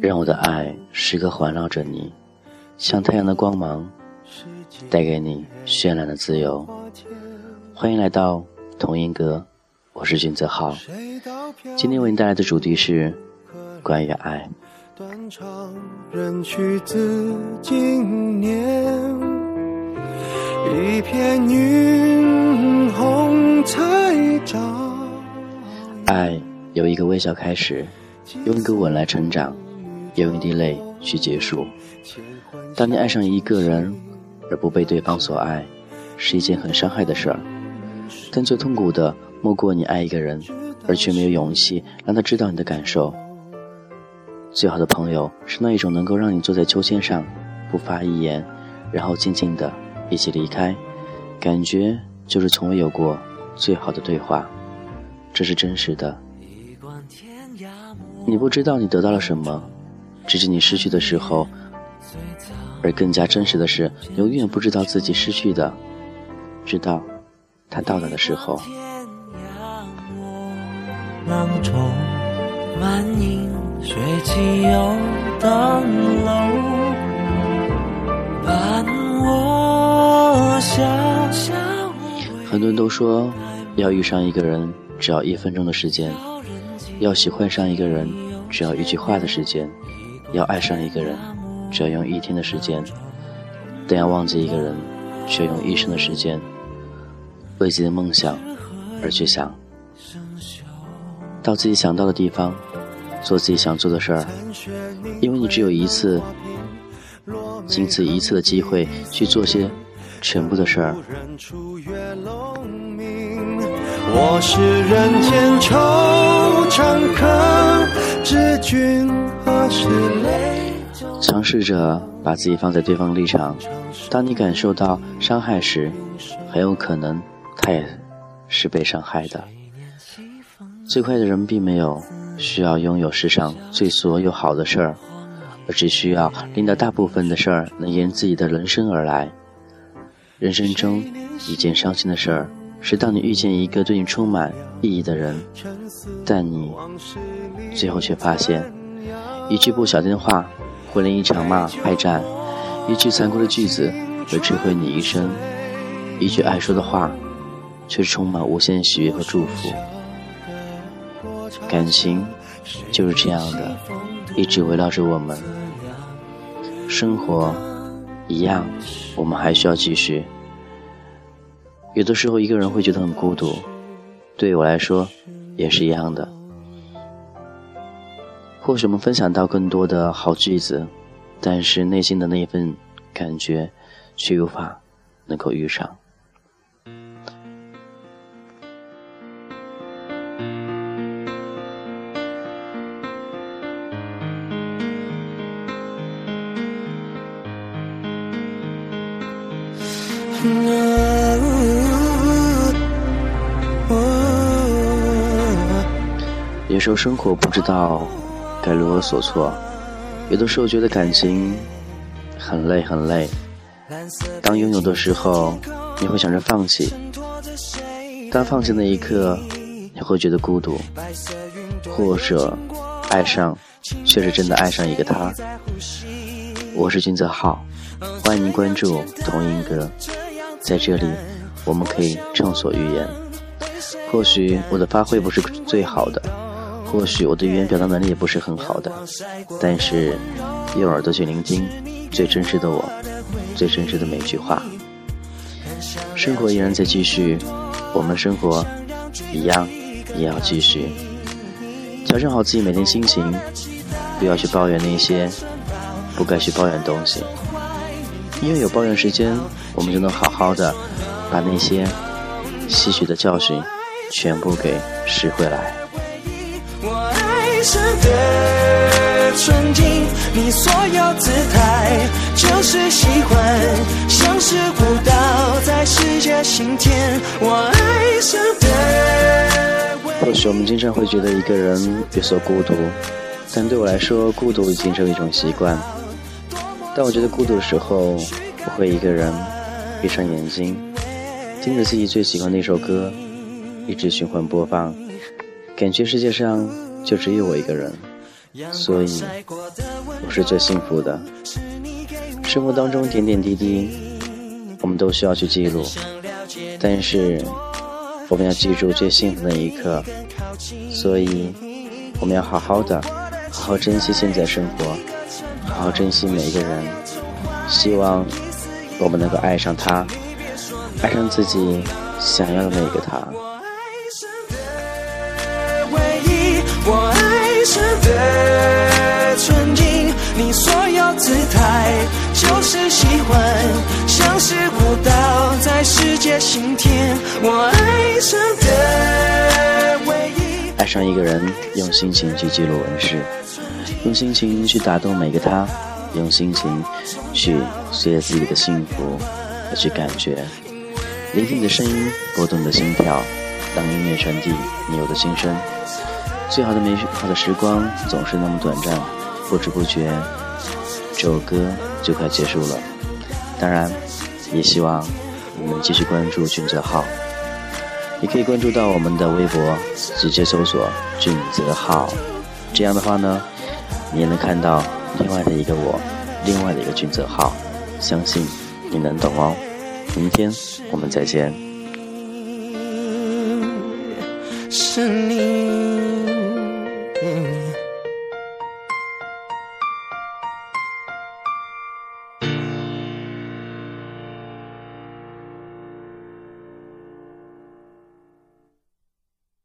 让我的爱时刻环绕着你，像太阳的光芒，带给你绚烂的自由。欢迎来到同音阁，我是君泽浩。今天为你带来的主题是关于爱。一片云红彩照。爱由一个微笑开始，用一个吻来成长，用一滴泪去结束。当你爱上一个人而不被对方所爱，是一件很伤害的事儿。但最痛苦的莫过你爱一个人，而却没有勇气让他知道你的感受。最好的朋友是那一种能够让你坐在秋千上，不发一言，然后静静的。一起离开，感觉就是从未有过最好的对话，这是真实的。你不知道你得到了什么，直至你失去的时候，而更加真实的是，永远不知道自己失去的，直到他到来的时候。很多人都说，要遇上一个人只要一分钟的时间，要喜欢上一个人只要一句话的时间，要爱上一个人只要用一天的时间，但要忘记一个人却用一生的时间。为自己的梦想而去想，到自己想到的地方，做自己想做的事儿，因为你只有一次，仅此一次的机会去做些。全部的事儿。尝试着把自己放在对方立场，当你感受到伤害时，很有可能他也是被伤害的。最快的人并没有需要拥有世上最所有好的事儿，而只需要令到大部分的事儿能沿自己的人生而来。人生中一件伤心的事儿，是当你遇见一个对你充满意义的人，但你最后却发现，一句不小心的话会令一场骂败战，一句残酷的句子会摧毁你一生，一句爱说的话却充满无限喜悦和祝福。感情就是这样的，一直围绕着我们，生活一样。我们还需要继续。有的时候，一个人会觉得很孤独，对我来说也是一样的。或许我们分享到更多的好句子，但是内心的那份感觉却无法能够遇上。有时候生活不知道该如何所措，有的时候觉得感情很累很累。当拥有的时候，你会想着放弃；当放弃那一刻，你会觉得孤独，或者爱上，却是真的爱上一个他。我是君泽浩，欢迎关注同音歌。在这里，我们可以畅所欲言。或许我的发挥不是最好的，或许我的语言表达能力也不是很好的，但是用耳朵去聆听最真实的我，最真实的每句话。生活依然在继续，我们生活一样也要继续。调整好自己每天心情，不要去抱怨那些不该去抱怨的东西。因为有抱怨时间，我们就能好好的把那些吸取的教训全部给拾回来。一生的纯净，你所有姿态就是喜欢。相识不到，在世界晴天，我爱上或许我们经常会觉得一个人有所孤独，但对我来说，孤独已经成为一种习惯。当我觉得孤独的时候，我会一个人闭上眼睛，听着自己最喜欢的一首歌，一直循环播放，感觉世界上就只有我一个人。所以我是最幸福的。生活当中点点滴滴，我们都需要去记录，但是我们要记住最幸福的一刻，所以我们要好好的，好好珍惜现在生活，好好珍惜每一个人。希望我们能够爱上他，爱上自己想要的那个他。姿态就是喜欢，像是舞蹈在世界心田。我爱上的唯一。爱上一个人，用心情去记录文事，用心情去打动每个他，用心情去随着自己的幸福而去感觉，聆听你的声音，拨动你的心跳，让音乐传递你我的心声。最好的美好的时光总是那么短暂。不知不觉，这首歌就快结束了。当然，也希望你们继续关注俊泽浩，也可以关注到我们的微博，直接搜索“俊泽浩”。这样的话呢，你也能看到另外的一个我，另外的一个俊泽浩。相信你能懂哦。明天我们再见。是。